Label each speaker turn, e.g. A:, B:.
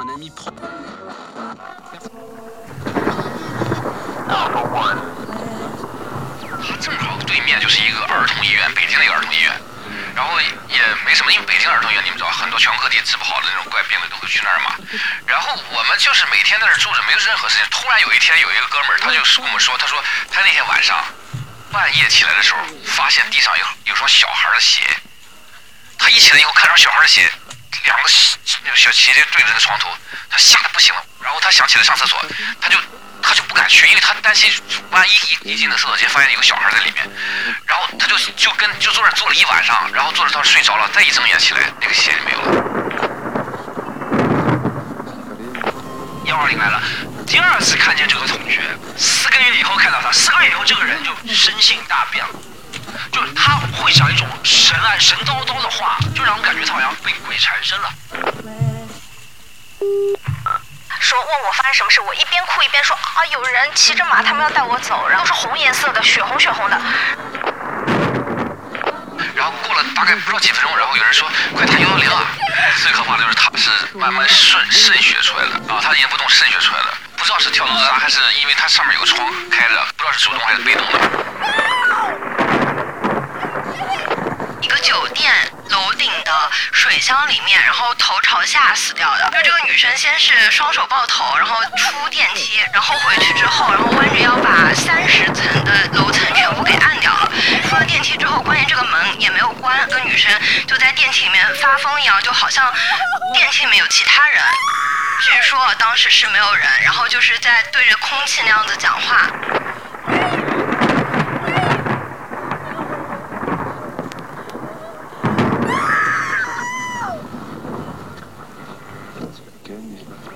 A: Number one，
B: 他正好对面就是一个儿童医院，北京的一个儿童医院，然后也没什么，因为北京儿童医院你们知道，很多全国各地治不好的那种怪病的都会去那儿嘛。然后我们就是每天在那儿住着，没有任何事情。突然有一天，有一个哥们儿，他就跟我们说，他说他那天晚上半夜起来的时候，发现地上有有双小孩的鞋。一起来以后看到小孩的鞋，两个小小鞋就对着那个床头，他吓得不行了。然后他想起来上厕所，他就他就不敢去，因为他担心万一一一进那厕所间发现有个小孩在里面，然后他就就跟就坐那坐了一晚上，然后坐着他睡着了，再一睁眼起来，那个鞋就没有了。
C: 幺二零来了，第二次看见这个同学，四个月以后看到他，四个月以后这个人就生性大变了，就他神啊神叨叨的话，就让我感觉他好像被鬼缠身了。
D: 说问我发生什么事，我一边哭一边说啊，有人骑着马，他们要带我走，然后是红颜色的，血红血红的。
B: 然后过了大概不知道几分钟，然后有人说快打幺幺零啊！最可怕的就是他是慢慢渗渗血出来的啊，他已经不动渗血出来了，不知道是跳楼自杀还是因为他上面有个窗开着，不知道是主动还是被动的。
E: 一个酒店楼顶的水箱里面，然后头朝下死掉的。就这个女生先是双手抱头，然后出电梯，然后回去之后，然后弯着腰把三十层的楼层全部给按掉了。出了电梯之后，关键这个门也没有关，跟女生就在电梯里面发疯一样，就好像电梯里面有其他人。据说当时是没有人，然后就是在对着空气那样子讲话。que é.